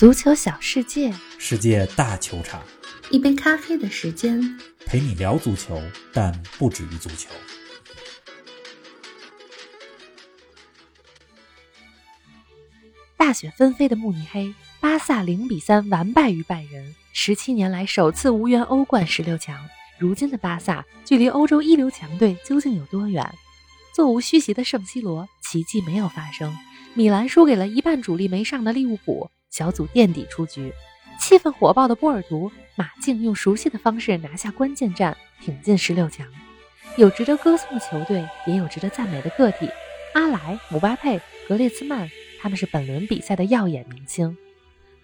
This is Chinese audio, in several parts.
足球小世界，世界大球场，一杯咖啡的时间。陪你聊足球，但不止于足球。大雪纷飞的慕尼黑，巴萨零比三完败于拜仁，十七年来首次无缘欧冠十六强。如今的巴萨距离欧洲一流强队究竟有多远？座无虚席的圣西罗，奇迹没有发生。米兰输给了一半主力没上的利物浦，小组垫底出局。气氛火爆的波尔图，马竞用熟悉的方式拿下关键战，挺进十六强。有值得歌颂的球队，也有值得赞美的个体。阿莱、姆巴佩、格列兹曼，他们是本轮比赛的耀眼明星。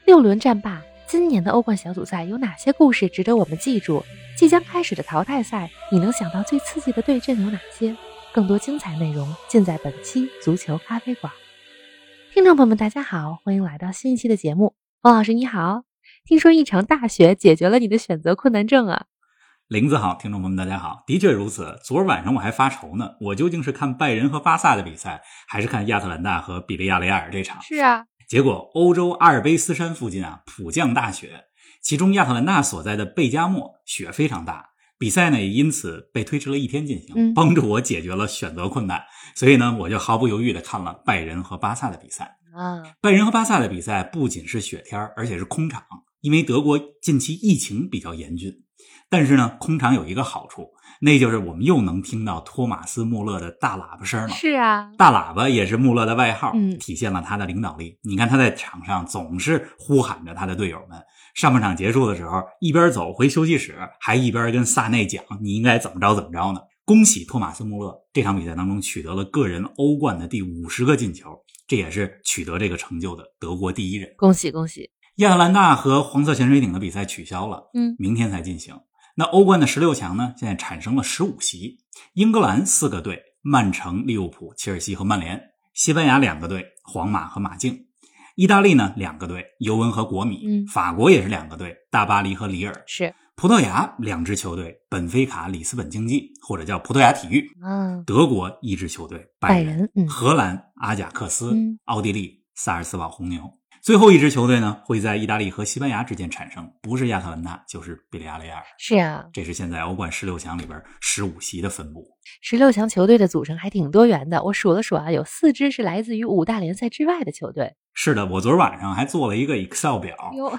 六轮战罢，今年的欧冠小组赛有哪些故事值得我们记住？即将开始的淘汰赛，你能想到最刺激的对阵有哪些？更多精彩内容尽在本期足球咖啡馆。听众朋友们，大家好，欢迎来到新一期的节目。王老师你好，听说一场大雪解决了你的选择困难症啊？林子好，听众朋友们大家好，的确如此。昨儿晚上我还发愁呢，我究竟是看拜仁和巴萨的比赛，还是看亚特兰大和比利亚雷亚尔这场？是啊，结果欧洲阿尔卑斯山附近啊普降大雪，其中亚特兰大所在的贝加莫雪非常大。比赛呢也因此被推迟了一天进行，帮助我解决了选择困难。所以呢，我就毫不犹豫的看了拜仁和巴萨的比赛。啊，拜仁和巴萨的比赛不仅是雪天而且是空场，因为德国近期疫情比较严峻。但是呢，空场有一个好处，那就是我们又能听到托马斯·穆勒的大喇叭声了。是啊，大喇叭也是穆勒的外号，嗯体现了他的领导力。你看他在场上总是呼喊着他的队友们。上半场结束的时候，一边走回休息室，还一边跟萨内讲：“你应该怎么着怎么着呢？”恭喜托马斯·穆勒，这场比赛当中取得了个人欧冠的第五十个进球，这也是取得这个成就的德国第一人。恭喜恭喜！亚特兰大和黄色潜水艇的比赛取消了，嗯，明天才进行。那欧冠的十六强呢？现在产生了十五席，英格兰四个队：曼城、利物浦、切尔西和曼联；西班牙两个队：皇马和马竞；意大利呢两个队：尤文和国米；嗯法国也是两个队：大巴黎和里尔；是，葡萄牙两支球队：本菲卡、里斯本竞技，或者叫葡萄牙体育；嗯，德国一支球队：拜仁，嗯，荷兰阿贾克斯，嗯。奥地利萨尔斯堡红牛。最后一支球队呢，会在意大利和西班牙之间产生，不是亚特兰大，就是比利亚雷亚尔。是啊，这是现在欧冠十六强里边十五席的分布。十六强球队的组成还挺多元的，我数了数啊，有四支是来自于五大联赛之外的球队。是的，我昨儿晚上还做了一个 Excel 表，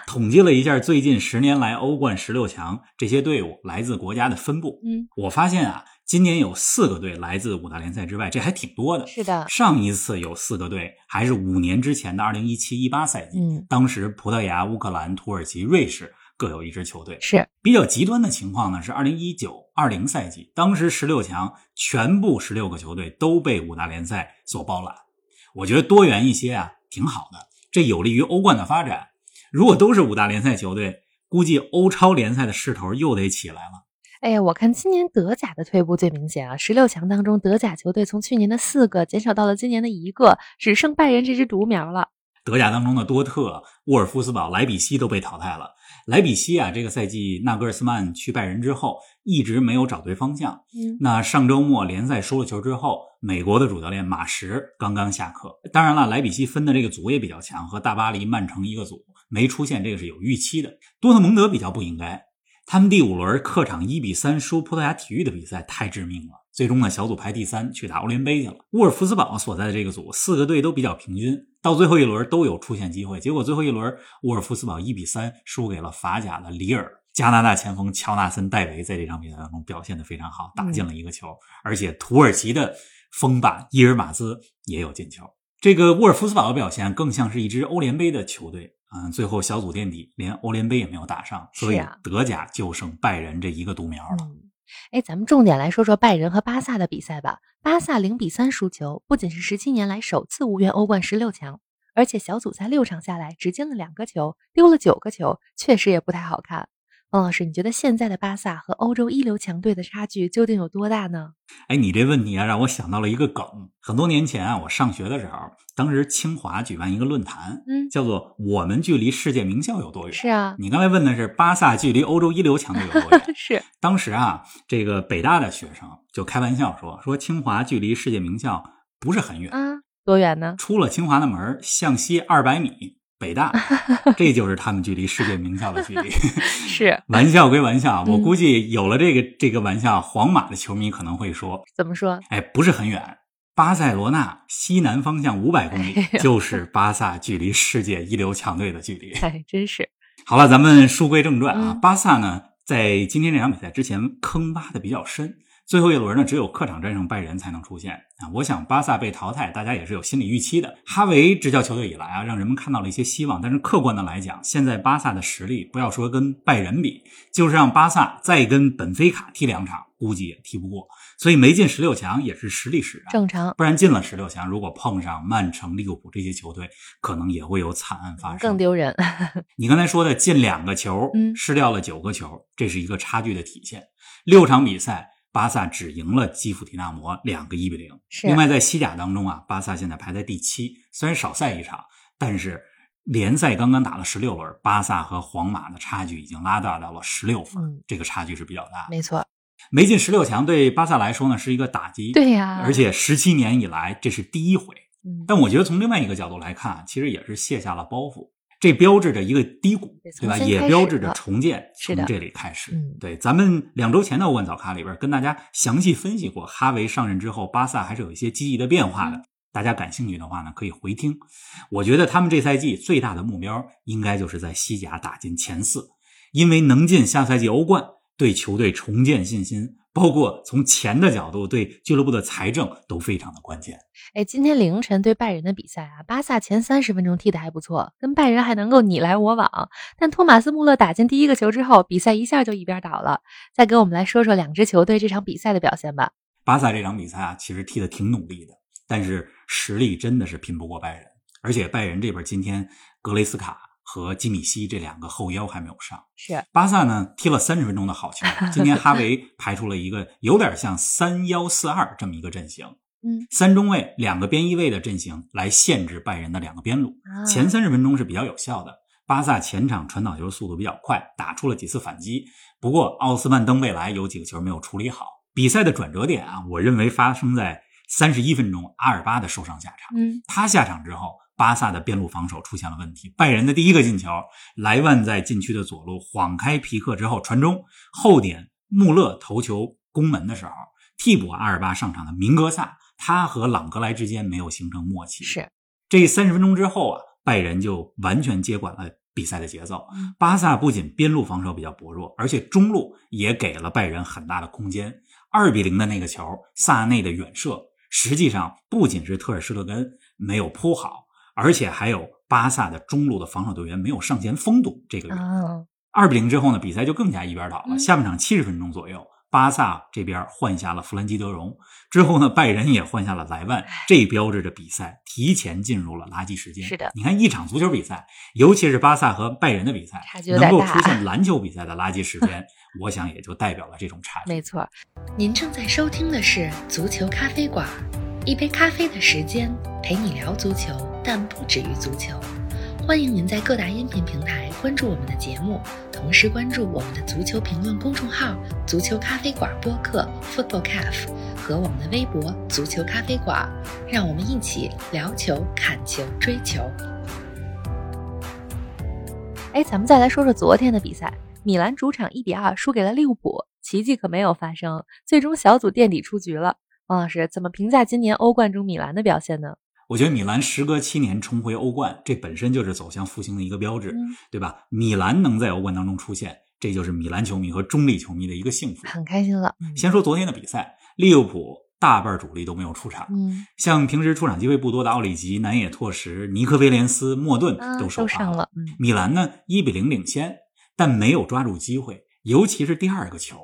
统计了一下最近十年来欧冠十六强这些队伍来自国家的分布。嗯，我发现啊，今年有四个队来自五大联赛之外，这还挺多的。是的，上一次有四个队还是五年之前的二零一七一八赛季，嗯，当时葡萄牙、乌克兰、土耳其、瑞士各有一支球队。是，比较极端的情况呢是二零一九二零赛季，当时十六强全部十六个球队都被五大联赛所包揽。我觉得多元一些啊，挺好的，这有利于欧冠的发展。如果都是五大联赛球队，估计欧超联赛的势头又得起来了。哎呀，我看今年德甲的退步最明显啊！十六强当中，德甲球队从去年的四个减少到了今年的一个，只剩拜仁这只独苗了。德甲当中的多特、沃尔夫斯堡、莱比锡都被淘汰了。莱比锡啊，这个赛季纳格尔斯曼去拜仁之后，一直没有找对方向。嗯，那上周末联赛输了球之后，美国的主教练马什刚刚下课。当然了，莱比锡分的这个组也比较强，和大巴黎、曼城一个组，没出现这个是有预期的。多特蒙德比较不应该，他们第五轮客场一比三输葡萄牙体育的比赛太致命了，最终呢小组排第三，去打欧联杯去了。沃尔夫斯堡所在的这个组，四个队都比较平均，到最后一轮都有出线机会，结果最后一轮沃尔夫斯堡一比三输给了法甲的里尔。加拿大前锋乔纳森·戴维在这场比赛当中表现的非常好，打进了一个球，而且土耳其的锋霸伊尔马兹也有进球。这个沃尔夫斯堡的表现更像是一支欧联杯的球队，嗯，最后小组垫底，连欧联杯也没有打上，所以德甲就剩拜仁这一个独苗了。嗯，哎，咱们重点来说说拜仁和巴萨的比赛吧。巴萨零比三输球，不仅是十七年来首次无缘欧冠十六强，而且小组赛六场下来只进了两个球，丢了九个球，确实也不太好看。汪老师，你觉得现在的巴萨和欧洲一流强队的差距究竟有多大呢？哎，你这问题啊，让我想到了一个梗。很多年前啊，我上学的时候，当时清华举办一个论坛，嗯叫做“我们距离世界名校有多远”。是啊，你刚才问的是巴萨距离欧洲一流强队有多远？是，当时啊，这个北大的学生就开玩笑说，说清华距离世界名校不是很远，啊，多远呢？出了清华的门儿向西二百米北大，这就是他们距离世界名校的距离。是玩笑归玩笑，我嗯估计有了这个这个玩笑，皇马的球迷可能会说怎么说？：“哎，不是很远，巴塞罗那西南方向五百公里哎，就是巴萨距离世界一流强队的距离。”哎，真是好了，咱们书归正传啊。嗯巴萨呢，在今天这场比赛之前坑挖的比较深，最后一轮呢，只有客场战胜拜仁才能出现啊。我想巴萨被淘汰，大家也是有心理预期的。哈维执教球队以来啊，让人们看到了一些希望，但是客观的来讲，现在巴萨的实力，不要说跟拜仁比，就是让巴萨再跟本菲卡踢两场，估计也踢不过。所以没进十六强也是实力使然。正常，不然进了十六强，如果碰上曼城、利物浦这些球队，可能也会有惨案发生。更丢人。你刚才说的进两个球，嗯失掉了九个球，这是一个差距的体现。六场比赛，巴萨只赢了基辅迪纳摩两个一比零。是另外，在西甲当中啊，巴萨现在排在第七，虽然少赛一场，但是联赛刚刚打了十六轮，巴萨和皇马的差距已经拉大到了十六分，嗯这个差距是比较大的。没错，没进十六强对巴萨来说呢是一个打击，对呀而且十七年以来这是第一回。嗯，但我觉得从另外一个角度来看，其实也是卸下了包袱，这标志着一个低谷，对吧？也标志着重建从这里开始。嗯对，咱们两周前的欧冠早咖里边跟大家详细分析过，哈维上任之后，巴萨还是有一些积极的变化嗯的。大家感兴趣的话呢，可以回听。我觉得他们这赛季最大的目标应该就是在西甲打进前四，因为能进下赛季欧冠，对球队重建信心，包括从钱的角度对俱乐部的财政都非常的关键。哎，今天凌晨对拜仁的比赛啊，巴萨前三十分钟踢得还不错，跟拜仁还能够你来我往。但托马斯穆勒打进第一个球之后，比赛一下就一边倒了。再给我们来说说两支球队这场比赛的表现吧。巴萨这场比赛啊，其实踢得挺努力的，但是实力真的是拼不过拜仁。而且拜仁这边今天格雷斯卡和基米希这两个后腰还没有上。是，巴萨呢踢了三十分钟的好球，今天哈维 排出了一个有点像三幺四二这么一个阵型，嗯，三中卫两个边翼位的阵型来限制拜仁的两个边路。啊前三十分钟是比较有效的。巴萨前场传导球速度比较快，打出了几次反击。不过奥斯曼登贝莱有几个球没有处理好。比赛的转折点啊，我认为发生在三十一分钟，阿尔巴的受伤下场。嗯，他下场之后，巴萨的边路防守出现了问题。拜仁的第一个进球，莱万在禁区的左路晃开皮克之后传中，后点穆勒头球攻门的时候，替补阿尔巴上场的明格萨，他和朗格莱之间没有形成默契。是，这三十分钟之后啊，拜仁就完全接管了比赛的节奏。嗯巴萨不仅边路防守比较薄弱，而且中路也给了拜仁很大的空间。二比零的那个球，萨内的远射，实际上不仅是特尔施特根没有扑好，而且还有巴萨的中路的防守队员没有上前封堵这个远射。啊，二比零之后呢，比赛就更加一边倒了。嗯下半场七十分钟左右，巴萨这边换下了弗兰基德容，之后呢，拜仁也换下了莱万，这标志着比赛提前进入了垃圾时间。是的你看一场足球比赛，尤其是巴萨和拜仁的比赛能够出现篮球比赛的垃圾时间，我想也就代表了这种差距。没错。您正在收听的是《足球咖啡馆》，一杯咖啡的时间陪你聊足球，但不止于足球。欢迎您在各大音频平台关注我们的节目，同时关注我们的足球评论公众号“足球咖啡馆播客 ”（Football Cafe） 和我们的微博“足球咖啡馆”，让我们一起聊球、看球、追球。哎，咱们再来说说昨天的比赛，米兰主场一比二输给了利物浦，奇迹可没有发生，最终小组垫底出局了。王老师怎么评价今年欧冠中米兰的表现呢？我觉得米兰时隔七年重回欧冠，这本身就是走向复兴的一个标志，嗯对吧？米兰能在欧冠当中出现，这就是米兰球迷和中立球迷的一个幸福。很开心了。嗯先说昨天的比赛，利物浦大半主力都没有出场，嗯像平时出场机会不多的奥里吉、南野拓实、尼克威廉斯、莫顿啊，都受伤了。嗯米兰呢一比零领先，但没有抓住机会，尤其是第二个球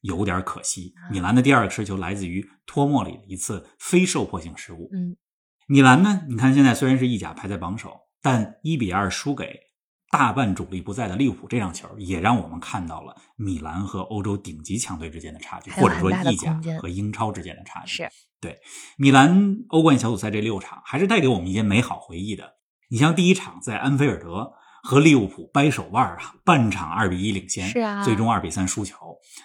有点可惜。啊米兰的第二个失球来自于托莫里的一次非受迫性失误。嗯米兰呢，你看现在虽然是意甲排在榜首，但一比二输给大半主力不在的利物浦这场球，也让我们看到了米兰和欧洲顶级强队之间的差距，或者说意甲和英超之间的差距。是米兰欧冠小组赛这六场，还是带给我们一些美好回忆的。你像第一场在安菲尔德和利物浦掰手腕啊，半场二比一领先，是啊最终二比三输球，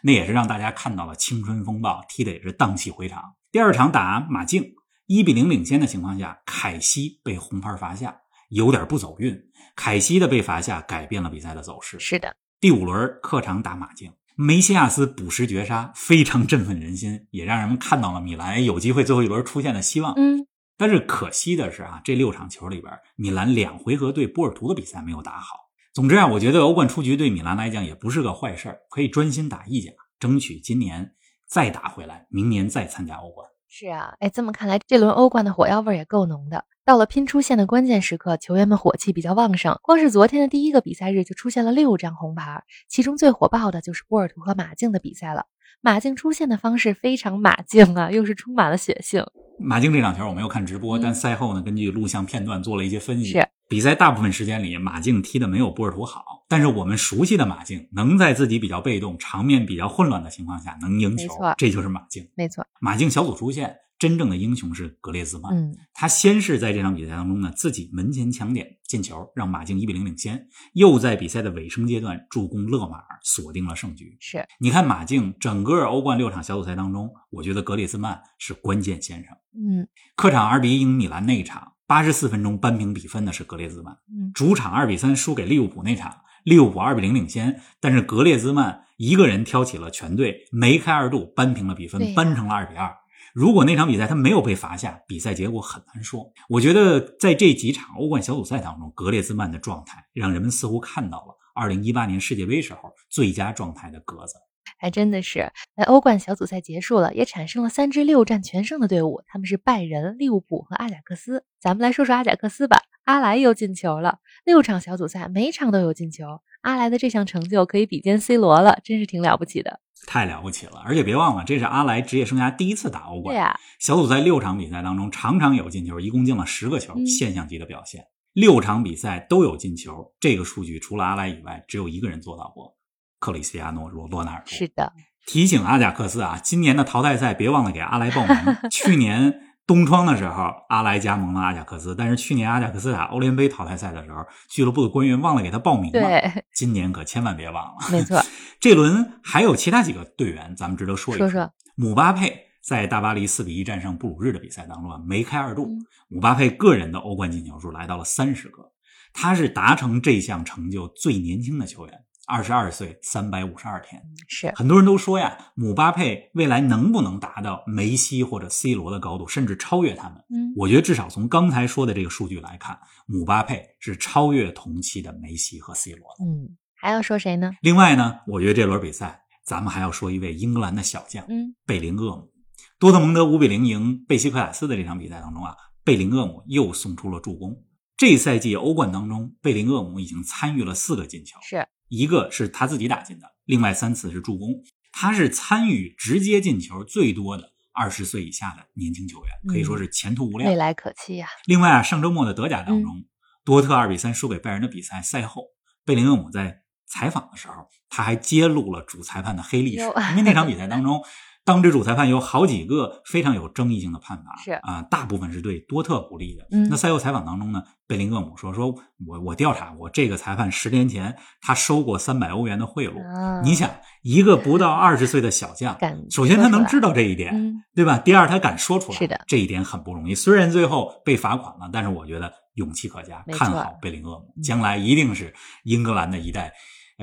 那也是让大家看到了青春风暴，踢的也是荡气回肠。第二场打马竞，一比零领先的情况下，凯西被红牌罚下，有点不走运。凯西的被罚下改变了比赛的走势。是的，第五轮客场打马竞，梅西亚斯补时绝杀，非常振奋人心，也让人们看到了米兰有机会最后一轮出现的希望。嗯，但是可惜的是啊，这六场球里边，米兰两回合对波尔图的比赛没有打好。总之啊，我觉得欧冠出局对米兰来讲也不是个坏事儿，可以专心打意甲，争取今年再打回来，明年再参加欧冠。是啊，哎，这么看来，这轮欧冠的火药味也够浓的。到了拼出线的关键时刻，球员们火气比较旺盛。光是昨天的第一个比赛日就出现了六张红牌，其中最火爆的就是波尔图和马竞的比赛了。马竞出现的方式非常马竞啊，又是充满了血性。马竞这场球我没有看直播，嗯但赛后呢，根据录像片段做了一些分析。是比赛大部分时间里，马竞踢的没有波尔图好，但是我们熟悉的马竞能在自己比较被动、场面比较混乱的情况下能赢球，这就是马竞。没错，马竞小组出线，真正的英雄是格列兹曼。嗯，他先是在这场比赛当中呢，自己门前抢点进球，让马竞一比零领先，又在比赛的尾声阶段助攻勒马尔锁定了胜局。是你看马竞整个欧冠六场小组赛当中，我觉得格列兹曼是关键先生。嗯客场二比一赢米兰那一场，八十四分钟扳平比分的是格列兹曼；嗯，主场二比三输给利物浦那场，利物浦二比零领先，但是格列兹曼一个人挑起了全队，梅开二度扳平了比分，扳成了二比二。如果那场比赛他没有被罚下，比赛结果很难说。我觉得在这几场欧冠小组赛当中，格列兹曼的状态让人们似乎看到了2018年世界杯时候最佳状态的格子。还真的是。在欧冠小组赛结束了，也产生了三支六战全胜的队伍，他们是拜仁、利物浦和阿贾克斯。咱们来说说阿贾克斯吧，阿莱又进球了，六场小组赛每场都有进球，阿莱的这项成就可以比肩 C 罗了，真是挺了不起的。太了不起了！而且别忘了，这是阿莱职业生涯第一次打欧冠。对呀、小组赛六场比赛当中，场场有进球，一共进了十个球，嗯现象级的表现。六场比赛都有进球，这个数据除了阿莱以外，只有一个人做到过，克里斯蒂亚诺·罗罗纳尔多。是的，提醒阿贾克斯啊，今年的淘汰赛别忘了给阿莱报名。去年冬窗的时候，阿莱加盟了阿贾克斯，但是去年阿贾克斯打欧联杯淘汰赛的时候，俱乐部的官员忘了给他报名了。对，今年可千万别忘了。没错。这轮还有其他几个队员，咱们值得说一说说。姆巴佩在大巴黎四比一战胜布鲁日的比赛当中啊，梅开二度。嗯姆巴佩个人的欧冠进球数来到了三十个，他是达成这项成就最年轻的球员，二十二岁三百五十二天。是很多人都说呀，姆巴佩未来能不能达到梅西或者 C 罗的高度，甚至超越他们？嗯，我觉得至少从刚才说的这个数据来看，姆巴佩是超越同期的梅西和 C 罗的。嗯，还要说谁呢？另外呢，我觉得这轮比赛咱们还要说一位英格兰的小将，嗯，贝林厄姆。多特蒙德五比零赢贝西克塔斯的这场比赛当中啊，贝林厄姆又送出了助攻。这赛季欧冠当中，贝林厄姆已经参与了四个进球，是一个是他自己打进的，另外三次是助攻。他是参与直接进球最多的二十岁以下的年轻球员，可以说是前途无量。未来可期呀、另外啊，上周末的德甲当中，多特二比三输给拜仁的比赛赛后，贝林厄姆在采访的时候，他还揭露了主裁判的黑历史。因为那场比赛当中，当值主裁判有好几个非常有争议性的判罚，是啊、大部分是对多特不利的。嗯那赛后采访当中呢，贝林厄姆说：“说我我调查过，这个裁判十年前他收过三百欧元的贿赂。啊，你想，一个不到二十岁的小将，首先他能知道这一点，嗯，对吧？第二，他敢说出来，是的这一点很不容易。虽然最后被罚款了，但是我觉得勇气可嘉，看好贝林厄姆，嗯将来一定是英格兰的一代呃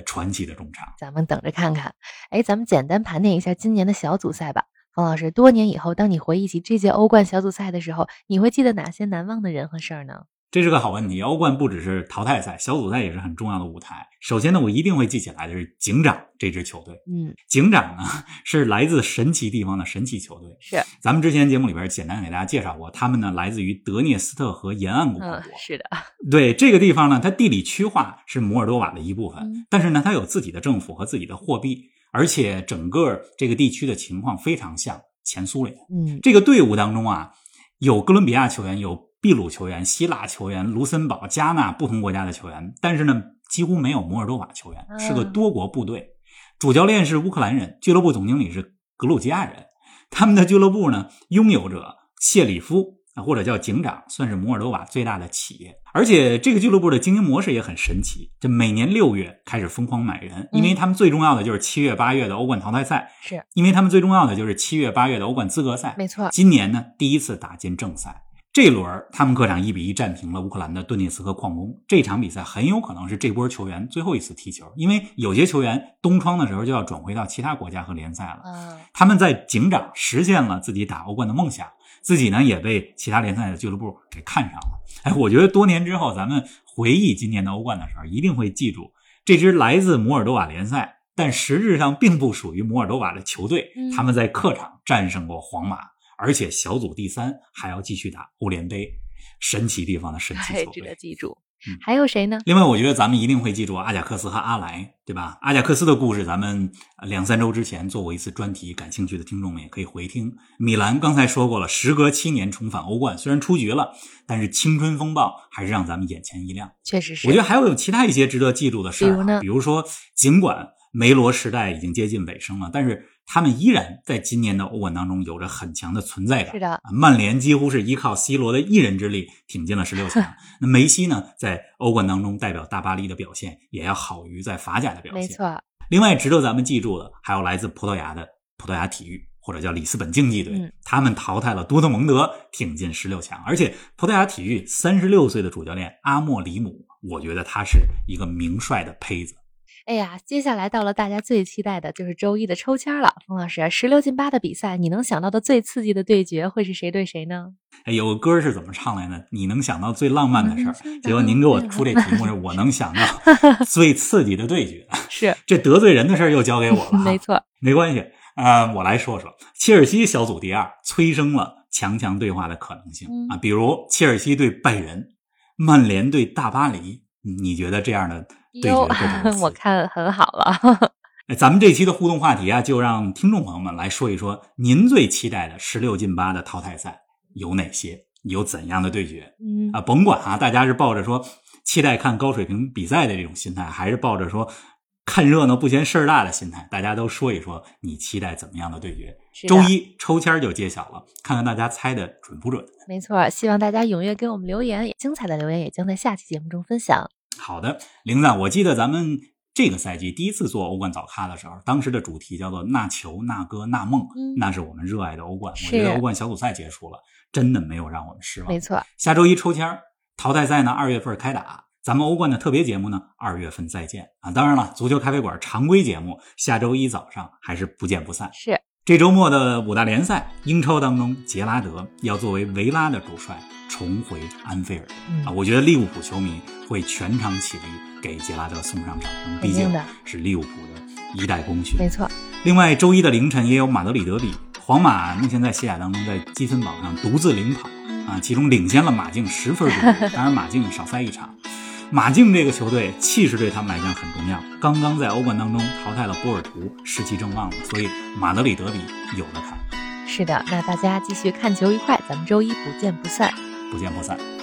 传奇的中场。咱们等着看看。哎，咱们简单盘点一下今年的小组赛吧。冯老师，多年以后，当你回忆起这届欧冠小组赛的时候，你会记得哪些难忘的人和事儿呢？这是个好问题。欧冠不只是淘汰赛，小组赛也是很重要的舞台。首先呢，我一定会记起来的是警长这支球队。嗯，警长呢是来自神奇地方的神奇球队。是，咱们之前节目里边简单给大家介绍过，他们呢来自于德涅斯特河沿岸共和嗯国。，是的，对这个地方呢，它地理区划是摩尔多瓦的一部分，嗯但是呢，它有自己的政府和自己的货币，而且整个这个地区的情况非常像前苏联。嗯，这个队伍当中啊，有哥伦比亚球员，有秘鲁球员、希腊球员、卢森堡、加纳不同国家的球员，但是呢，几乎没有摩尔多瓦球员，啊是个多国部队。主教练是乌克兰人，俱乐部总经理是格鲁吉亚人。他们的俱乐部呢，拥有者谢里夫啊，或者叫警长，算是摩尔多瓦最大的企业。而且这个俱乐部的经营模式也很神奇，这每年六月开始疯狂买人，因为他们最重要的就是七月八月的欧冠淘汰赛，是因为他们最重要的就是七月八月的欧冠资格赛。没错。今年呢，第一次打进正赛。这一轮他们客场一比一战平了乌克兰的顿涅茨克矿工。这场比赛很有可能是这波球员最后一次踢球，因为有些球员冬窗的时候就要转回到其他国家和联赛了。嗯，他们在警长实现了自己打欧冠的梦想，自己呢也被其他联赛的俱乐部给看上了。哎，我觉得多年之后咱们回忆今年的欧冠的时候，一定会记住这支来自摩尔多瓦联赛，但实质上并不属于摩尔多瓦的球队嗯，他们在客场战胜过皇马。而且小组第三还要继续打欧联杯，神奇地方的神奇对，球队值得。记住嗯。还有谁呢？另外，我觉得咱们一定会记住阿贾克斯和阿莱，对吧？阿贾克斯的故事，咱们呃两三周之前做过一次专题，感兴趣的听众们也可以回听。米兰刚才说过了，时隔七年重返欧冠，虽然出局了，但是青春风暴还是让咱们眼前一亮。确实是。我觉得还有其他一些值得记住的事儿啊，比如呢比如说，尽管梅罗时代已经接近尾声了，但是他们依然在今年的欧冠当中有着很强的存在感。是的啊，曼联几乎是依靠 C 罗的一人之力挺进了十六强。那梅西呢，在欧冠当中代表大巴黎的表现也要好于在法甲的表现。没。错，另外，值得咱们记住的还有来自葡萄牙的葡萄牙体育。或者叫里斯本竞技队，嗯他们淘汰了多特蒙德，挺进十六强。而且葡萄牙体育三十六岁的主教练阿莫里姆，我觉得他是一个名帅的胚子。哎呀，接下来到了大家最期待的，就是周一的抽签了。冯老师，十六进八的比赛，你能想到的最刺激的对决会是谁对谁呢？哎，有个歌是怎么唱来的？你能想到最浪漫的事儿结果您给我出这题目是我能想到 最刺激的对决，是，这得罪人的事儿又交给我了。没错，没关系，呃，我来说说，切尔西小组第二，催生了强强对话的可能性嗯啊，比如切尔西对拜仁，曼联对大巴黎，你觉得这样的对决 我看很好了。哎咱们这期的互动话题啊，就让听众朋友们来说一说，您最期待的十六进八的淘汰赛有哪些？有怎样的对决？嗯啊，甭管啊，大家是抱着说期待看高水平比赛的这种心态，还是抱着说看热闹不嫌事儿大的心态，大家都说一说你期待怎么样的对决。是周一抽签就揭晓了，看看大家猜的准不准。没错，希望大家踊跃给我们留言，精彩的留言也将在下期节目中分享。好的，玲子，我记得咱们这个赛季第一次做欧冠早咖的时候，当时的主题叫做“那球、那歌、那梦”，嗯那是我们热爱的欧冠。我觉得欧冠小组赛结束了，真的没有让我们失望。没错，下周一抽签儿，淘汰赛呢二月份开打，咱们欧冠的特别节目呢二月份再见啊！当然了，足球咖啡馆常规节目下周一早上还是不见不散。是这周末的五大联赛，英超当中，杰拉德要作为维拉的主帅重回安菲尔、嗯啊！我觉得利物浦球迷会全场起立给杰拉德送上掌声，毕竟是利物浦的一代功勋。没错，另外，周一的凌晨也有马德里德比，皇马目前在西甲当中在积分榜上独自领跑啊，其中领先了马竞十分之多，当然马竞少赛一场。马竞这个球队气势对他们来讲很重要，刚刚在欧冠当中淘汰了波尔图，士气正旺了，所以马德里德比有的看，是的。那大家继续看球愉快，咱们周一不见不散。不见不散。